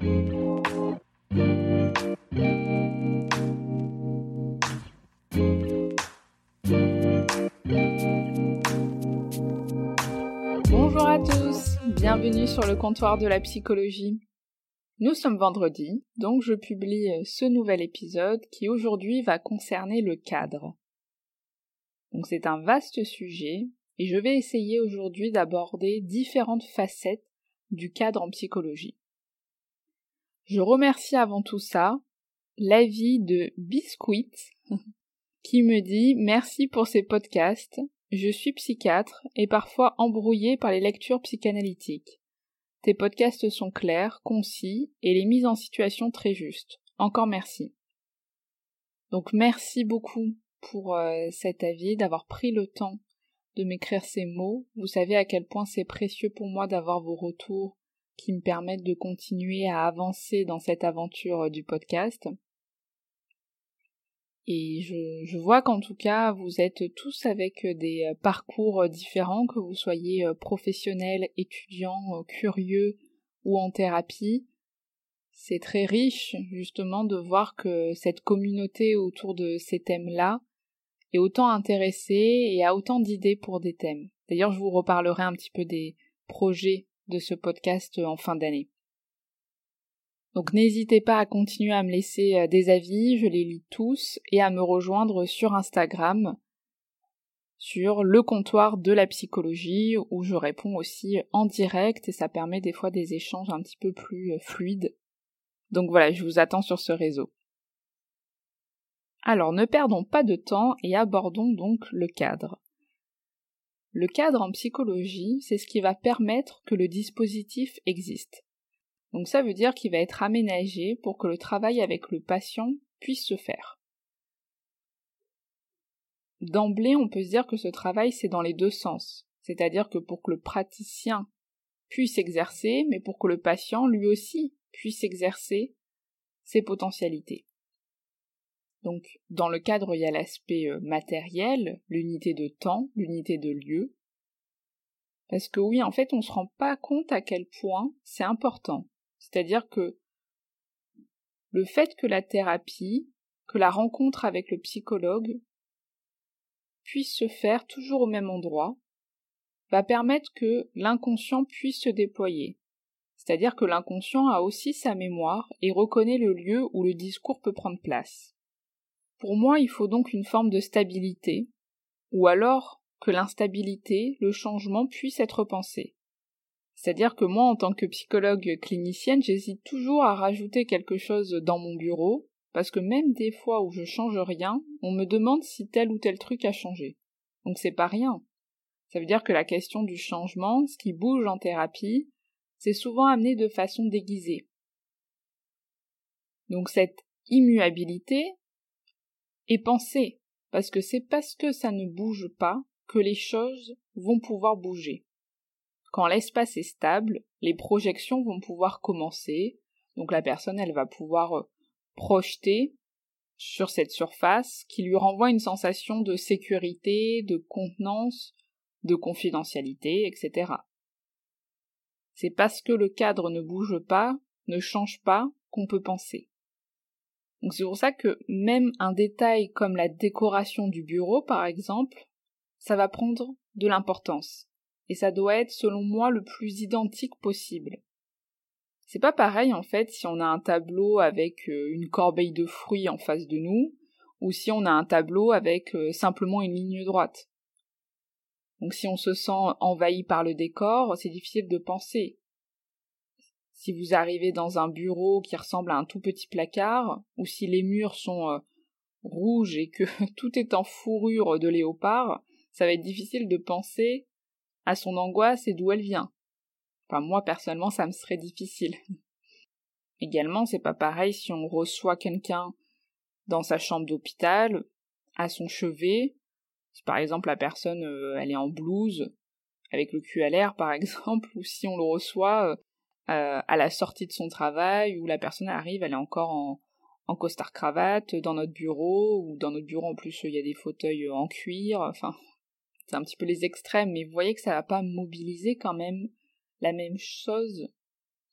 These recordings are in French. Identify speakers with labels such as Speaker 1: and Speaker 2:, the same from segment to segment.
Speaker 1: Bonjour à tous, bienvenue sur le comptoir de la psychologie. Nous sommes vendredi, donc je publie ce nouvel épisode qui aujourd'hui va concerner le cadre. C'est un vaste sujet et je vais essayer aujourd'hui d'aborder différentes facettes du cadre en psychologie. Je remercie avant tout ça l'avis de Biscuit qui me dit merci pour ces podcasts. Je suis psychiatre et parfois embrouillé par les lectures psychanalytiques. Tes podcasts sont clairs, concis et les mises en situation très justes. Encore merci. Donc merci beaucoup pour euh, cet avis, d'avoir pris le temps de m'écrire ces mots. Vous savez à quel point c'est précieux pour moi d'avoir vos retours qui me permettent de continuer à avancer dans cette aventure euh, du podcast. Et je, vois qu'en tout cas, vous êtes tous avec euh, des euh, parcours différents, que vous soyez professionnels, étudiants, curieux ou en thérapie. C'est très riche, justement, de voir que cette communauté autour de ces thèmes-là est autant intéressée et a autant d'idées pour des thèmes. D'ailleurs, je vous reparlerai un petit peu des projets de ce podcast en fin d'année. Donc n'hésitez pas à continuer à me laisser euh, des avis, je les lis tous, et à me rejoindre sur Instagram, sur le comptoir de la psychologie, où je réponds aussi en direct, et ça permet des fois des échanges un petit peu plus euh, fluides. Donc voilà, je vous attends sur ce réseau. Alors ne perdons pas de temps et abordons donc le cadre. Le cadre en psychologie, c'est ce qui va permettre que le dispositif existe. Donc ça veut dire qu'il va être aménagé pour que le travail avec le patient puisse se faire. D'emblée, on peut se dire que ce travail, c'est dans les deux sens. C'est-à-dire que pour que le praticien puisse exercer, mais pour que le patient, lui aussi, puisse exercer ses potentialités. Donc, dans le cadre, il y a l'aspect euh, matériel, l'unité de temps, l'unité de lieu. Parce que oui, en fait, on ne se rend pas compte à quel point c'est important. C'est-à-dire que le fait que la thérapie, que la rencontre avec le psychologue puisse se faire toujours au même endroit, va permettre que l'inconscient puisse se déployer. C'est-à-dire que l'inconscient a aussi sa mémoire et reconnaît le lieu où le discours peut prendre place. Pour moi, il faut donc une forme de stabilité, ou alors que l'instabilité, le changement puisse être pensé. C'est-à-dire que moi, en tant que psychologue clinicienne, j'hésite toujours à rajouter quelque chose dans mon bureau, parce que même des fois où je change rien, on me demande si tel ou tel truc a changé. Donc c'est pas rien. Ça veut dire que la question du changement, ce qui bouge en thérapie, c'est souvent amené de façon déguisée. Donc cette immuabilité, et penser, parce que c'est parce que ça ne bouge pas que les choses vont pouvoir bouger. Quand l'espace est stable, les projections vont pouvoir commencer, donc la personne elle va pouvoir euh, projeter sur cette surface qui lui renvoie une sensation de sécurité, de contenance, de confidentialité, etc. C'est parce que le cadre ne bouge pas, ne change pas, qu'on peut penser. Donc c'est pour ça que même un détail comme la décoration du bureau, par exemple, ça va prendre de l'importance. Et ça doit être, selon moi, le plus identique possible. C'est pas pareil, en fait, si on a un tableau avec euh, une corbeille de fruits en face de nous, ou si on a un tableau avec euh, simplement une ligne droite. Donc si on se sent envahi par le décor, c'est difficile de penser. Si vous arrivez dans un bureau qui ressemble à un tout petit placard, ou si les murs sont euh, rouges et que tout est en fourrure de léopard, ça va être difficile de penser à son angoisse et d'où elle vient. Enfin, moi, personnellement, ça me serait difficile. Également, c'est pas pareil si on reçoit quelqu'un dans sa chambre d'hôpital, à son chevet. Si par exemple la personne, euh, elle est en blouse, avec le cul à l'air par exemple, ou si on le reçoit euh, euh, à la sortie de son travail, où la personne arrive, elle est encore en, costard cravate dans notre bureau, ou dans notre bureau en plus il y a des fauteuils en cuir, enfin c'est un petit peu les extrêmes, mais vous voyez que ça va pas mobiliser quand même la même chose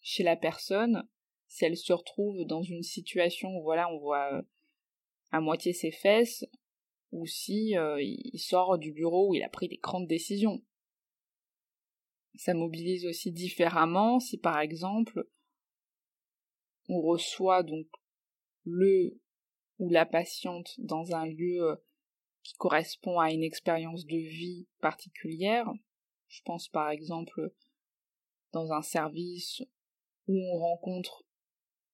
Speaker 1: chez la personne si elle se retrouve dans une situation où voilà on voit à moitié ses fesses ou si euh, il sort du bureau où il a pris des grandes décisions. Ça mobilise aussi différemment si par exemple on reçoit donc le ou la patiente dans un lieu euh, qui correspond à une expérience de vie particulière. Je pense par exemple dans un service où on rencontre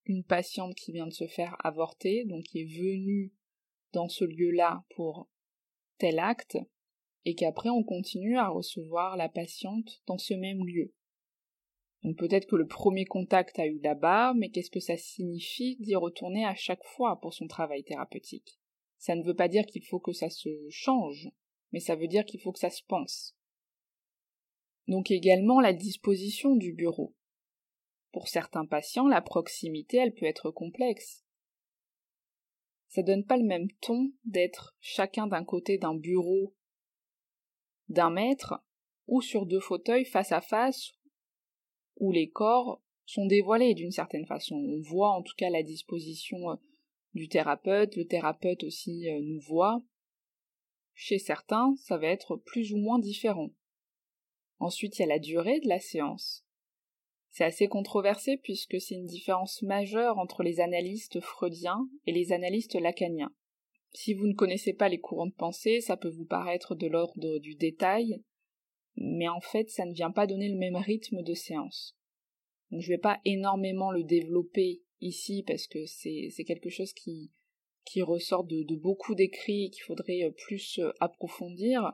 Speaker 1: une patiente qui vient de se faire avorter, donc qui est venue dans ce lieu-là pour tel acte, et qu'après on continue à recevoir la patiente dans ce même lieu. Donc peut-être que le premier contact a eu là-bas, mais qu'est-ce que ça signifie d'y retourner à chaque fois pour son travail thérapeutique? Ça ne veut pas dire qu'il faut que ça se change, mais ça veut dire qu'il faut que ça se pense. Donc également la disposition du bureau. Pour certains patients, la proximité, elle peut être complexe. Ça donne pas le même ton d'être chacun d'un côté d'un bureau d'un mètre ou sur deux fauteuils face à face où les corps sont dévoilés d'une certaine façon. On voit en tout cas la disposition euh, du thérapeute, le thérapeute aussi euh, nous voit. Chez certains, ça va être plus ou moins différent. Ensuite, il y a la durée de la séance. C'est assez controversé puisque c'est une différence majeure entre les analystes freudiens et les analystes lacaniens. Si vous ne connaissez pas les courants de pensée, ça peut vous paraître de l'ordre du détail, mais en fait ça ne vient pas donner le même rythme de séance. Donc je vais pas énormément le développer ici parce que c'est quelque chose qui, qui ressort de, de beaucoup d'écrits et qu'il faudrait euh, plus euh, approfondir.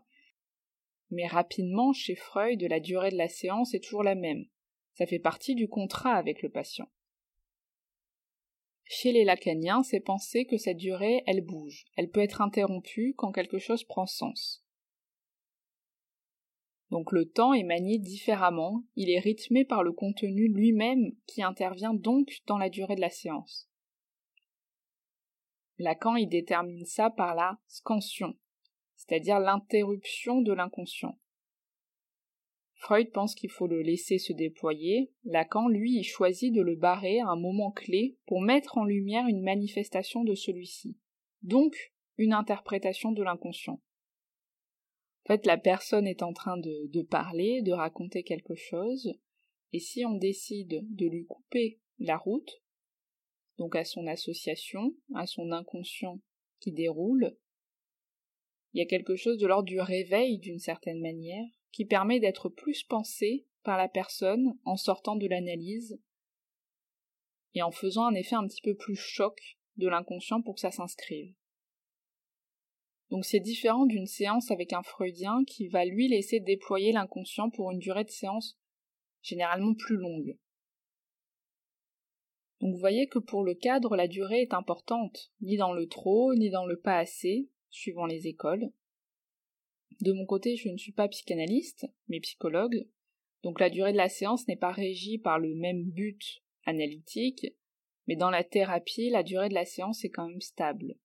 Speaker 1: Mais rapidement, chez Freud, la durée de la séance est toujours la même. Ça fait partie du contrat avec le patient. Chez les lacaniens, c'est penser que cette durée, elle bouge. Elle peut être interrompue quand quelque chose prend sens. Donc le temps est manié différemment, il est rythmé par le contenu lui-même qui intervient donc dans la durée de la séance. Lacan y détermine ça par la scansion, c'est-à-dire l'interruption de l'inconscient. Freud pense qu'il faut le laisser se déployer, Lacan, lui, choisit de le barrer à un moment clé pour mettre en lumière une manifestation de celui-ci, donc une interprétation de l'inconscient. En fait, la personne est en train de, de parler, de raconter quelque chose, et si on décide de lui couper la route, donc à son association, à son inconscient qui déroule, il y a quelque chose de l'ordre du réveil d'une certaine manière, qui permet d'être plus pensé par la personne en sortant de l'analyse et en faisant un effet un petit peu plus choc de l'inconscient pour que ça s'inscrive. Donc c'est différent d'une séance avec un freudien qui va lui laisser déployer l'inconscient pour une durée de séance généralement plus longue. Donc vous voyez que pour le cadre, la durée est importante, ni dans le trop, ni dans le pas assez, suivant les écoles. De mon côté, je ne suis pas psychanalyste, mais psychologue, donc la durée de la séance n'est pas régie par le même but analytique, mais dans la thérapie, la durée de la séance est quand même stable.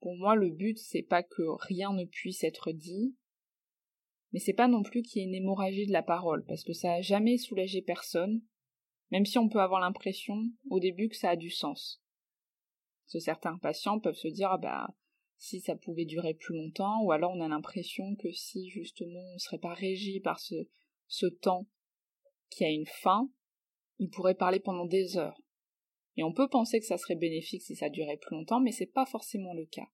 Speaker 1: Pour moi, le but, c'est pas que rien ne puisse être dit, mais c'est pas non plus qu'il y ait une hémorragie de la parole, parce que ça a jamais soulagé personne, même si on peut avoir l'impression, au début, que ça a du sens. Parce que certains patients peuvent se dire, ah bah, si ça pouvait durer plus longtemps, ou alors on a l'impression que si justement on ne serait pas régi par ce, temps qui a une fin, il pourrait parler pendant des heures. Et on peut penser que ça serait bénéfique si ça durait plus longtemps, mais c'est pas forcément le cas.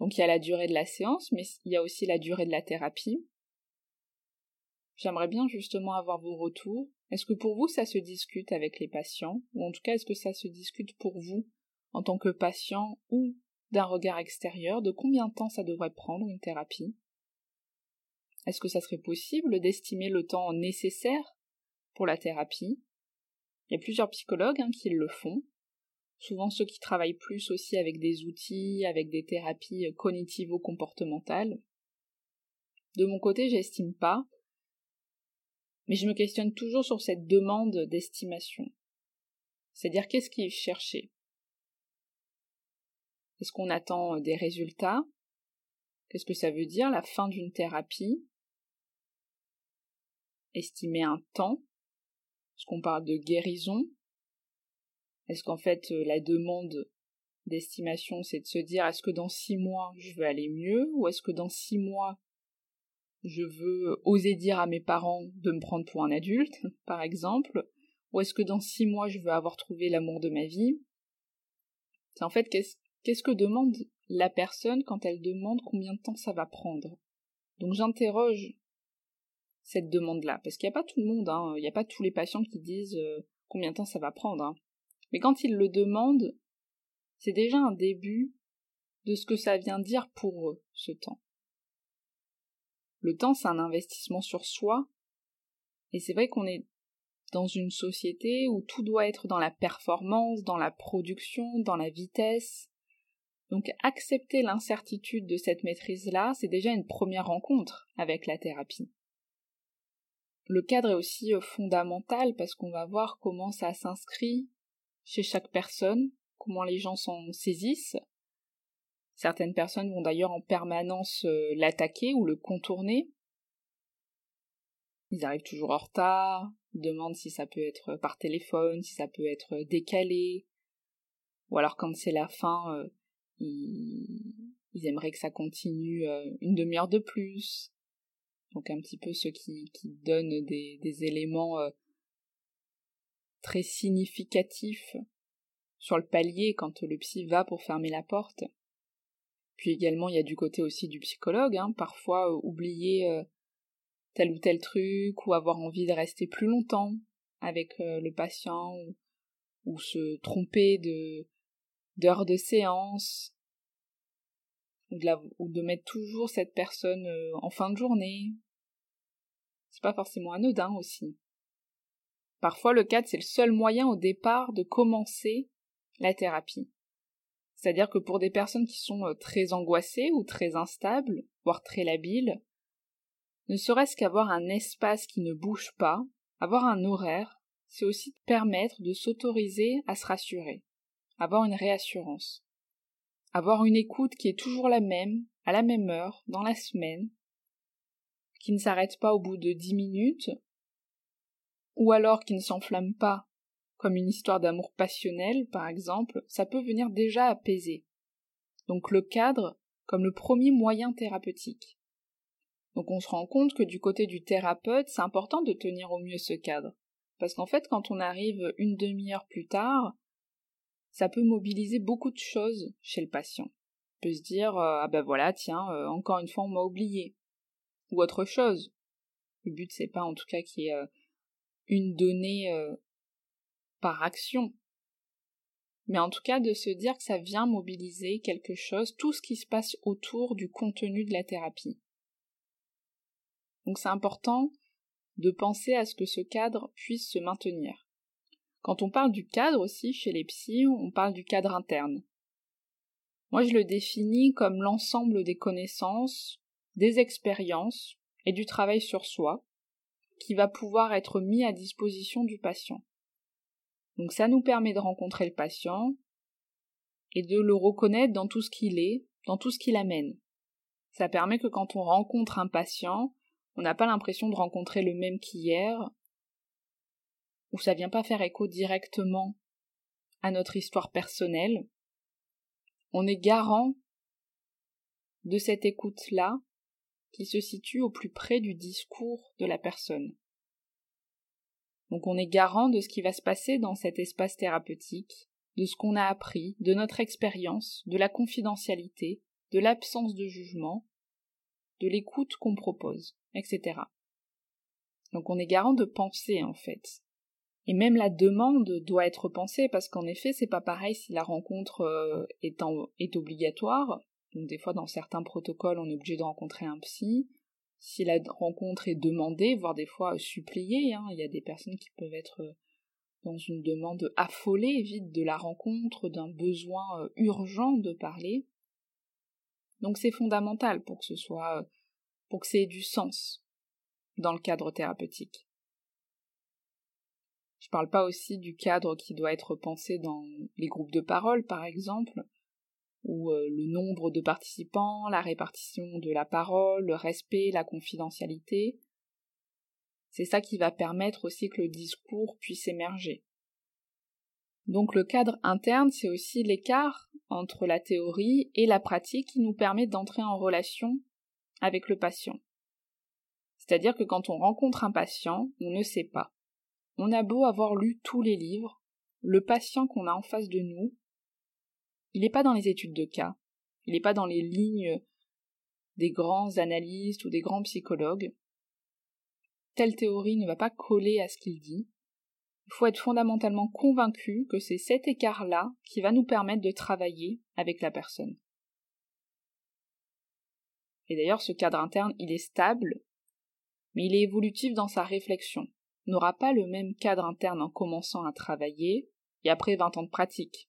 Speaker 1: Donc il y a la durée de la séance, mais il y a aussi la durée de la thérapie. J'aimerais bien justement avoir vos retours. Est-ce que pour vous ça se discute avec les patients, ou en tout cas est-ce que ça se discute pour vous en tant que patient ou d'un regard extérieur de combien de temps ça devrait prendre une thérapie? Est-ce que ça serait possible d'estimer le temps nécessaire pour la thérapie? Il y a plusieurs psychologues hein, qui le font, souvent ceux qui travaillent plus aussi avec des outils, avec des thérapies cognitivo-comportementales. De mon côté, j'estime pas, mais je me questionne toujours sur cette demande d'estimation. C'est-à-dire qu'est-ce qui est cherché? Est-ce qu'on attend des résultats? Qu'est-ce que ça veut dire la fin d'une thérapie? Estimer un temps? Est-ce qu'on parle de guérison? Est-ce qu'en fait euh, la demande d'estimation c'est de se dire est-ce que dans six mois je veux aller mieux? Ou est-ce que dans six mois je veux oser dire à mes parents de me prendre pour un adulte, par exemple, ou est-ce que dans six mois je veux avoir trouvé l'amour de ma vie? En fait qu'est-ce que demande la personne quand elle demande combien de temps ça va prendre? Donc j'interroge cette demande-là, parce qu'il n'y a pas tout le monde, hein, il n'y a pas tous les patients qui disent euh, combien de temps ça va prendre. Hein. Mais quand ils le demandent, c'est déjà un début de ce que ça vient dire pour eux, ce temps. Le temps, c'est un investissement sur soi, et c'est vrai qu'on est dans une société où tout doit être dans la performance, dans la production, dans la vitesse, donc accepter l'incertitude de cette maîtrise-là, c'est déjà une première rencontre avec la thérapie. Le cadre est aussi euh, fondamental parce qu'on va voir comment ça s'inscrit chez chaque personne, comment les gens s'en saisissent. Certaines personnes vont d'ailleurs en permanence euh, l'attaquer ou le contourner. Ils arrivent toujours en retard, demandent si ça peut être par téléphone, si ça peut être décalé, ou alors quand c'est la fin, ils, aimeraient que ça continue euh, une demi-heure de plus. Donc un petit peu ceux qui, qui donnent des, éléments euh, très significatifs sur le palier quand le psy va pour fermer la porte. Puis également, il y a du côté aussi du psychologue, hein, parfois euh, oublier tel ou tel truc, ou avoir envie de rester plus longtemps avec le patient, ou se tromper de, d'heures de séance, ou de, mettre toujours cette personne euh, en fin de journée. C'est pas forcément anodin aussi. Parfois, le cadre, c'est le seul moyen au départ de commencer la thérapie. C'est-à-dire que pour des personnes qui sont euh, très angoissées ou très instables, voire très labiles, ne serait-ce qu'avoir un espace qui ne bouge pas, avoir un horaire, c'est aussi permettre de s'autoriser à se rassurer avoir une réassurance. Avoir une écoute qui est toujours la même, à la même heure, dans la semaine, qui ne s'arrête pas au bout de dix minutes, ou alors qui ne s'enflamme pas, comme une histoire d'amour passionnel, par exemple, ça peut venir déjà apaiser. Donc le cadre comme le premier moyen thérapeutique. Donc on se rend compte que du côté du thérapeute, c'est important de tenir au mieux ce cadre. Parce qu'en fait, quand on arrive une demi-heure plus tard, ça peut mobiliser beaucoup de choses chez le patient. On peut se dire euh, ah ben voilà tiens euh, encore une fois on m'a oublié ou autre chose. Le but c'est pas en tout cas qu'il y ait euh, une donnée par action, mais en tout cas de se dire que ça vient mobiliser quelque chose, tout ce qui se passe autour du contenu de la thérapie. Donc c'est important de penser à ce que ce cadre puisse se maintenir. Quand on parle du cadre aussi chez les psys, on parle du cadre interne. Moi, je le définis comme l'ensemble des connaissances, des expériences et du travail sur soi qui va pouvoir être mis à disposition du patient. Donc ça nous permet de rencontrer le patient et de le reconnaître dans tout ce qu'il est, dans tout ce qu'il amène. Ça permet que quand on rencontre un patient, on n'a pas l'impression de rencontrer le même qu'hier, où ça vient pas faire écho directement à notre histoire personnelle, on est garant de cette écoute-là qui se situe au plus près du discours de la personne. Donc on est garant de ce qui va se passer dans cet espace thérapeutique, de ce qu'on a appris, de notre expérience, de la confidentialité, de l'absence de jugement, de l'écoute qu'on propose, etc. Donc on est garant de penser en fait, et même la demande doit être pensée parce qu'en effet, c'est pas pareil si la rencontre euh, est, obligatoire. Donc des fois, dans certains protocoles, on est obligé de rencontrer un psy. si la rencontre est demandée, voire des fois suppliée. Hein. Il y a des personnes qui peuvent être dans une demande affolée, vide de la rencontre, d'un besoin urgent de parler. Donc c'est fondamental pour que ce soit, pour que ait du sens dans le cadre thérapeutique. Je parle pas aussi du cadre qui doit être pensé dans les groupes de parole, par exemple, où euh, le nombre de participants, la répartition de la parole, le respect, la confidentialité, c'est ça qui va permettre aussi que le discours puisse émerger. Donc le cadre interne, c'est aussi l'écart entre la théorie et la pratique qui nous permet d'entrer en relation avec le patient. C'est-à-dire que quand on rencontre un patient, on ne sait pas. On a beau avoir lu tous les livres, le patient qu'on a en face de nous, il n'est pas dans les études de cas, il n'est pas dans les lignes des grands analystes ou des grands psychologues. Telle théorie ne va pas coller à ce qu'il dit. Il faut être fondamentalement convaincu que c'est cet écart-là qui va nous permettre de travailler avec la personne. Et d'ailleurs, ce cadre interne, il est stable, mais il est évolutif dans sa réflexion. N'aura pas le même cadre interne en commençant à travailler et après 20 ans de pratique.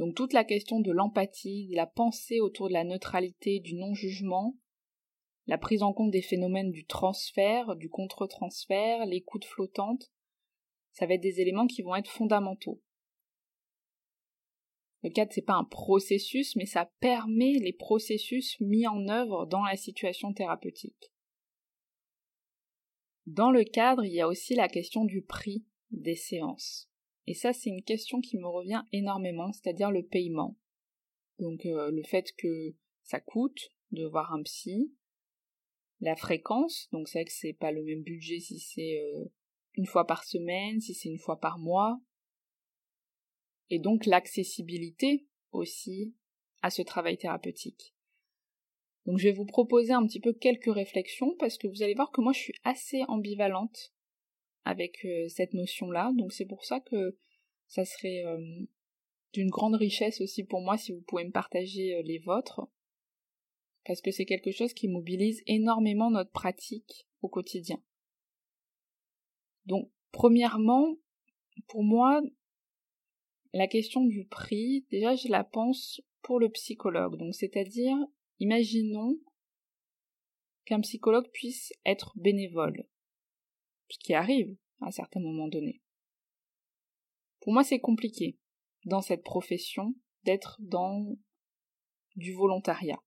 Speaker 1: Donc toute la question de l'empathie, de la pensée autour de la neutralité, du non-jugement, la prise en compte des phénomènes du transfert, du contre-transfert, l'écoute flottante, ça va être des éléments qui vont être fondamentaux. Le cadre, c'est pas un processus, mais ça permet les processus mis en œuvre dans la situation thérapeutique. Dans le cadre, il y a aussi la question du prix des séances. Et ça, c'est une question qui me revient énormément, c'est-à-dire le paiement. Donc euh, le fait que ça coûte de voir un psy, la fréquence, donc c'est vrai que c'est pas le même budget si c'est euh, une fois par semaine, si c'est une fois par mois, et donc l'accessibilité aussi à ce travail thérapeutique. Donc je vais vous proposer un petit peu quelques réflexions parce que vous allez voir que moi je suis assez ambivalente avec euh, cette notion-là. Donc c'est pour ça que ça serait euh, d'une grande richesse aussi pour moi si vous pouvez me partager euh, les vôtres. Parce que c'est quelque chose qui mobilise énormément notre pratique au quotidien. Donc, premièrement, pour moi, la question du prix, déjà je la pense pour le psychologue. Donc, c'est-à-dire, imaginons qu'un psychologue puisse être bénévole ce qui arrive à certains moments donnés. Pour moi, c'est compliqué dans cette profession d'être dans du volontariat.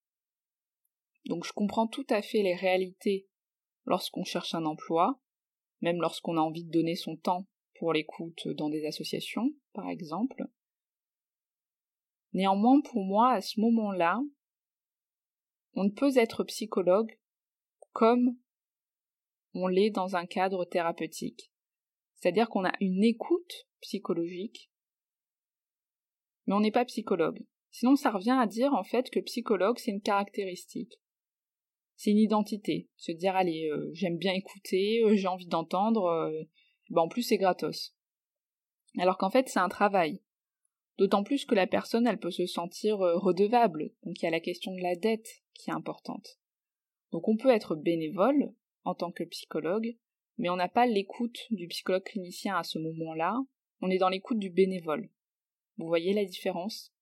Speaker 1: Donc je comprends tout à fait les réalités lorsqu'on cherche un emploi, même lorsqu'on a envie de donner son temps pour l'écoute dans des associations, par exemple. Néanmoins, pour moi, à ce moment-là, on ne peut être psychologue comme on l'est dans un cadre thérapeutique. C'est-à-dire qu'on a une écoute psychologique, mais on n'est pas psychologue. Sinon, ça revient à dire en fait que psychologue, c'est une caractéristique. C'est une identité. Se dire, allez, euh, j'aime bien écouter, euh, j'ai envie d'entendre, euh, ben, en plus c'est gratos. Alors qu'en fait, c'est un travail. D'autant plus que la personne, elle peut se sentir redevable. Donc il y a la question de la dette qui est importante. Donc on peut être bénévole, en tant que psychologue, mais on n'a pas l'écoute du psychologue clinicien à ce moment-là, on est dans l'écoute du bénévole. Vous voyez la différence?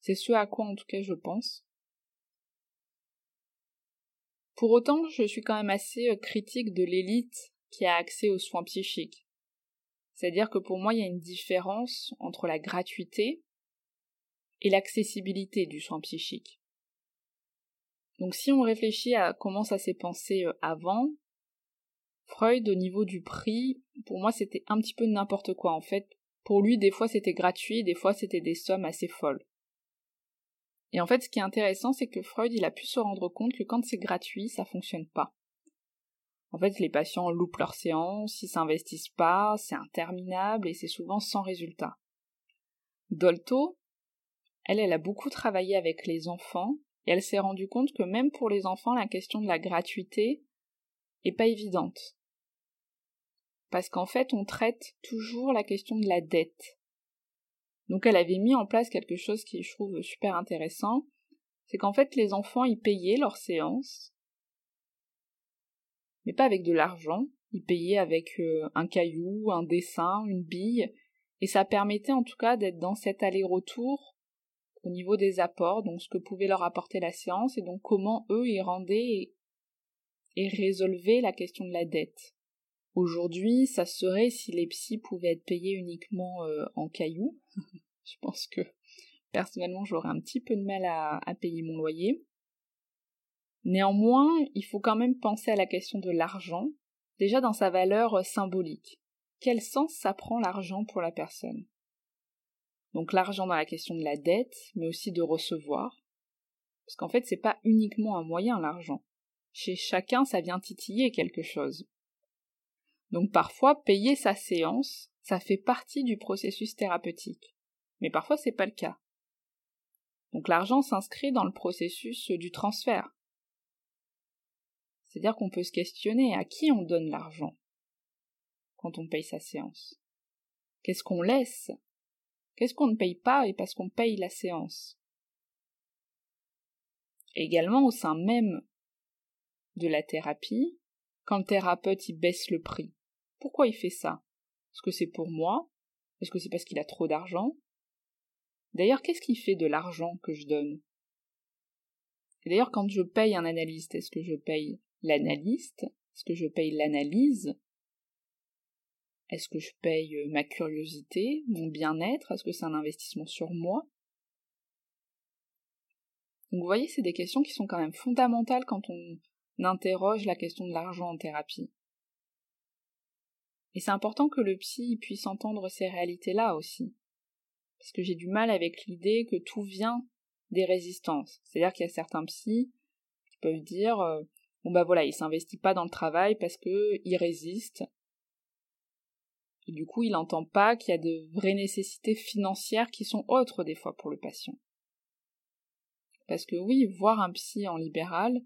Speaker 1: C'est ce à quoi en tout cas je pense. Pour autant, je suis quand même assez euh, critique de l'élite qui a accès aux soins psychiques. C'est-à-dire que pour moi, il y a une différence entre la gratuité et l'accessibilité du soin psychique. Donc si on réfléchit à comment ça s'est pensé euh, avant, Freud au niveau du prix, pour moi c'était un petit peu n'importe quoi en fait. Pour lui, des fois c'était gratuit, des fois c'était des sommes assez folles. Et en fait, ce qui est intéressant, c'est que Freud, il a pu se rendre compte que quand c'est gratuit, ça fonctionne pas. En fait, les patients loupent leur séance, ils s'investissent pas, c'est interminable et c'est souvent sans résultat. Dolto, elle, elle a beaucoup travaillé avec les enfants et elle s'est rendue compte que même pour les enfants, la question de la gratuité est pas évidente. Parce qu'en fait, on traite toujours la question de la dette. Donc elle avait mis en place quelque chose qui je trouve super intéressant, c'est qu'en fait les enfants y payaient leurs séances, mais pas avec de l'argent, ils payaient avec euh, un caillou, un dessin, une bille, et ça permettait en tout cas d'être dans cet aller-retour au niveau des apports, donc ce que pouvait leur apporter la séance, et donc comment eux y rendaient et, résolvaient la question de la dette. Aujourd'hui, ça serait si les psys pouvaient être payés uniquement euh, en cailloux. je pense que personnellement j'aurais un petit peu de mal à payer mon loyer. Néanmoins, il faut quand même penser à la question de l'argent, déjà dans sa valeur euh, symbolique. Quel sens ça prend l'argent pour la personne? Donc l'argent dans la question de la dette, mais aussi de recevoir. Parce qu'en fait, c'est pas uniquement un moyen l'argent. Chez chacun, ça vient titiller quelque chose. Donc parfois, payer sa séance, ça fait partie du processus thérapeutique. Mais parfois, c'est pas le cas. Donc l'argent s'inscrit dans le processus du transfert, c'est-à-dire qu'on peut se questionner à qui on donne l'argent quand on paye sa séance? Qu'est-ce qu'on laisse? Qu'est-ce qu'on ne paye pas et parce qu'on paye la séance? Également au sein même de la thérapie, quand le thérapeute baisse le prix. Pourquoi il fait ça? Est-ce que c'est pour moi? Est-ce que c'est parce qu'il a trop d'argent? D'ailleurs, qu'est-ce qu'il fait de l'argent que je donne? D'ailleurs, quand je paye un analyste, est-ce que je paye l'analyste? Est-ce que je paye l'analyse? Est-ce que je paye euh, ma curiosité, mon bien-être? Est-ce que c'est un investissement sur moi? Donc vous voyez, c'est des questions qui sont quand même fondamentales quand on interroge la question de l'argent en thérapie. Et c'est important que le psy puisse entendre ces réalités-là aussi. Parce que j'ai du mal avec l'idée que tout vient des résistances. C'est-à-dire qu'il y a certains psys qui peuvent dire euh, bon bah voilà, il s'investit pas dans le travail parce que il résiste. Du coup, il n'entend pas qu'il y a de vraies nécessités financières qui sont autres des fois pour le patient. Parce que oui, voir un psy en libéral,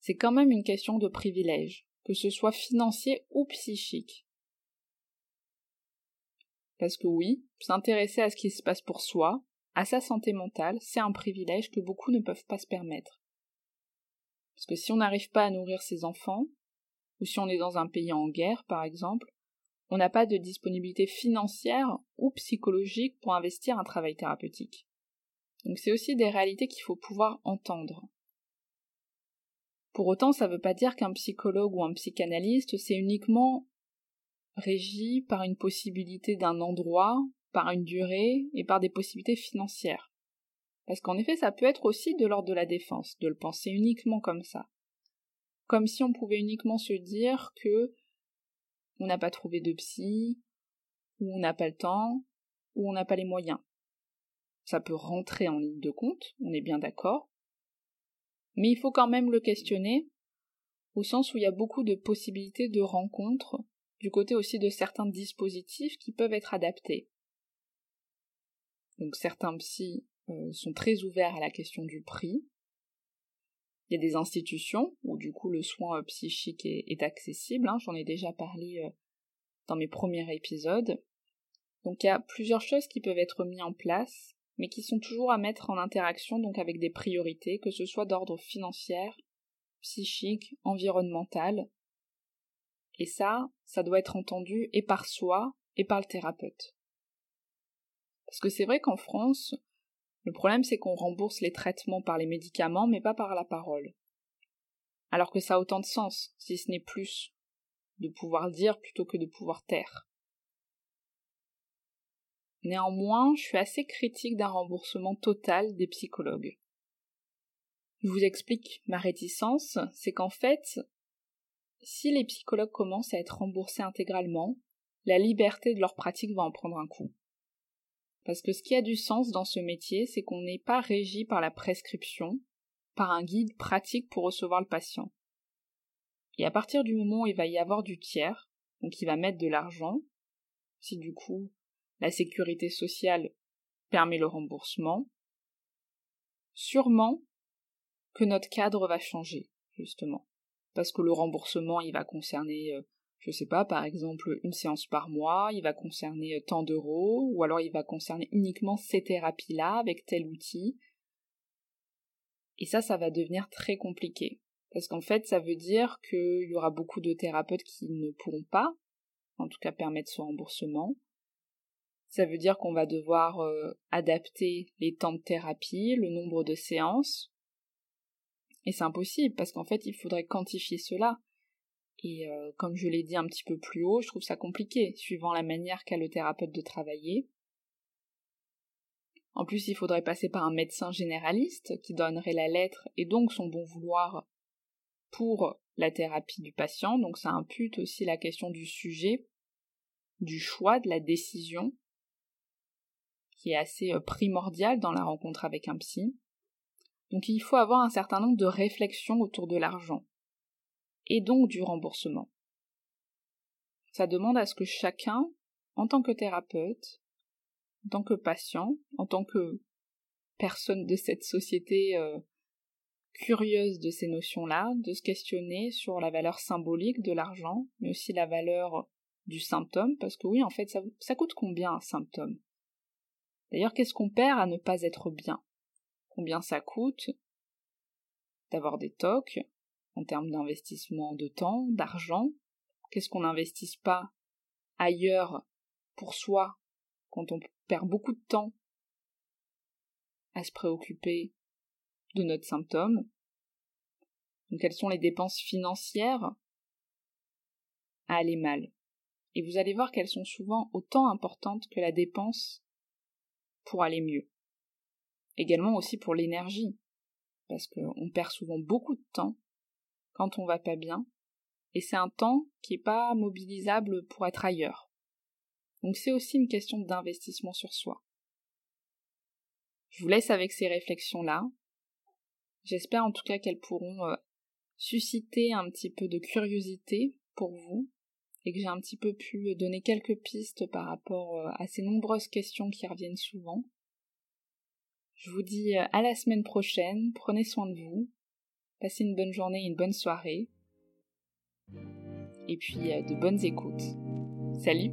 Speaker 1: c'est quand même une question de privilège, que ce soit financier ou psychique. Parce que oui, s'intéresser à ce qui se passe pour soi, à sa santé mentale, c'est un privilège que beaucoup ne peuvent pas se permettre. Parce que si on n'arrive pas à nourrir ses enfants, ou si on est dans un pays en guerre, par exemple, on n'a pas de disponibilité financière ou psychologique pour investir un travail thérapeutique. Donc c'est aussi des réalités qu'il faut pouvoir entendre. Pour autant, ça ne veut pas dire qu'un psychologue ou un psychanalyste, c'est uniquement régi par une possibilité d'un endroit, par une durée et par des possibilités financières. Parce qu'en effet, ça peut être aussi de l'ordre de la défense, de le penser uniquement comme ça. Comme si on pouvait uniquement se dire que on n'a pas trouvé de psy, ou on n'a pas le temps, ou on n'a pas les moyens. Ça peut rentrer en ligne de compte, on est bien d'accord. Mais il faut quand même le questionner, au sens où il y a beaucoup de possibilités de rencontres, du côté aussi de certains dispositifs qui peuvent être adaptés. Donc certains psys euh, sont très ouverts à la question du prix. Des institutions où du coup le soin euh, psychique est, accessible, hein, j'en ai déjà parlé euh, dans mes premiers épisodes. Donc il y a plusieurs choses qui peuvent être mises en place, mais qui sont toujours à mettre en interaction donc avec des priorités, que ce soit d'ordre financier, psychique, environnemental. Et ça, ça doit être entendu et par soi et par le thérapeute. Parce que c'est vrai qu'en France, le problème, c'est qu'on rembourse les traitements par les médicaments, mais pas par la parole. Alors que ça a autant de sens, si ce n'est plus, de pouvoir dire plutôt que de pouvoir taire. Néanmoins, je suis assez critique d'un remboursement total des psychologues. Je vous explique ma réticence, c'est qu'en fait, si les psychologues commencent à être remboursés intégralement, la liberté de leur pratique va en prendre un coup. Parce que ce qui a du sens dans ce métier, c'est qu'on n'est pas régi par la prescription, par un guide pratique pour recevoir le patient. Et à partir du moment où il va y avoir du tiers, donc il va mettre de l'argent, si du coup la sécurité sociale permet le remboursement, sûrement que notre cadre va changer, justement. Parce que le remboursement, il va concerner euh, je sais pas, par exemple, une séance par mois, il va concerner euh, tant d'euros, ou alors il va concerner uniquement ces thérapies-là avec tel outil. Et ça, ça va devenir très compliqué. Parce qu'en fait, ça veut dire qu'il y aura beaucoup de thérapeutes qui ne pourront pas, en tout cas permettre ce remboursement. Ça veut dire qu'on va devoir euh, adapter les temps de thérapie, le nombre de séances. Et c'est impossible parce qu'en fait, il faudrait quantifier cela. Et euh, comme je l'ai dit un petit peu plus haut, je trouve ça compliqué, suivant la manière qu'a le thérapeute de travailler. En plus, il faudrait passer par un médecin généraliste qui donnerait la lettre et donc son bon vouloir pour la thérapie du patient, donc ça impute aussi la question du sujet, du choix, de la décision, qui est assez euh, primordial dans la rencontre avec un psy. Donc il faut avoir un certain nombre de réflexions autour de l'argent, et donc du remboursement. Ça demande à ce que chacun, en tant que thérapeute, en tant que patient, en tant que personne de cette société euh, curieuse de ces notions-là, de se questionner sur la valeur symbolique de l'argent, mais aussi la valeur du symptôme, parce que oui, en fait, ça, ça coûte combien un symptôme? D'ailleurs, qu'est-ce qu'on perd à ne pas être bien? Combien ça coûte d'avoir des tocs? En termes d'investissement de temps, d'argent Qu'est-ce qu'on n'investisse pas ailleurs pour soi quand on perd beaucoup de temps à se préoccuper de notre symptôme? Donc quelles sont les dépenses financières à aller mal? Et vous allez voir qu'elles sont souvent autant importantes que la dépense pour aller mieux. Également aussi pour l'énergie, parce qu'on perd souvent beaucoup de temps quand on va pas bien, et c'est un temps qui n'est pas mobilisable pour être ailleurs. Donc c'est aussi une question d'investissement sur soi. Je vous laisse avec ces réflexions-là. J'espère en tout cas qu'elles pourront euh, susciter un petit peu de curiosité pour vous et que j'ai un petit peu pu donner quelques pistes par rapport euh, à ces nombreuses questions qui reviennent souvent. Je vous dis euh, à la semaine prochaine, prenez soin de vous, passez une bonne journée une bonne soirée, et puis de bonnes écoutes. Salut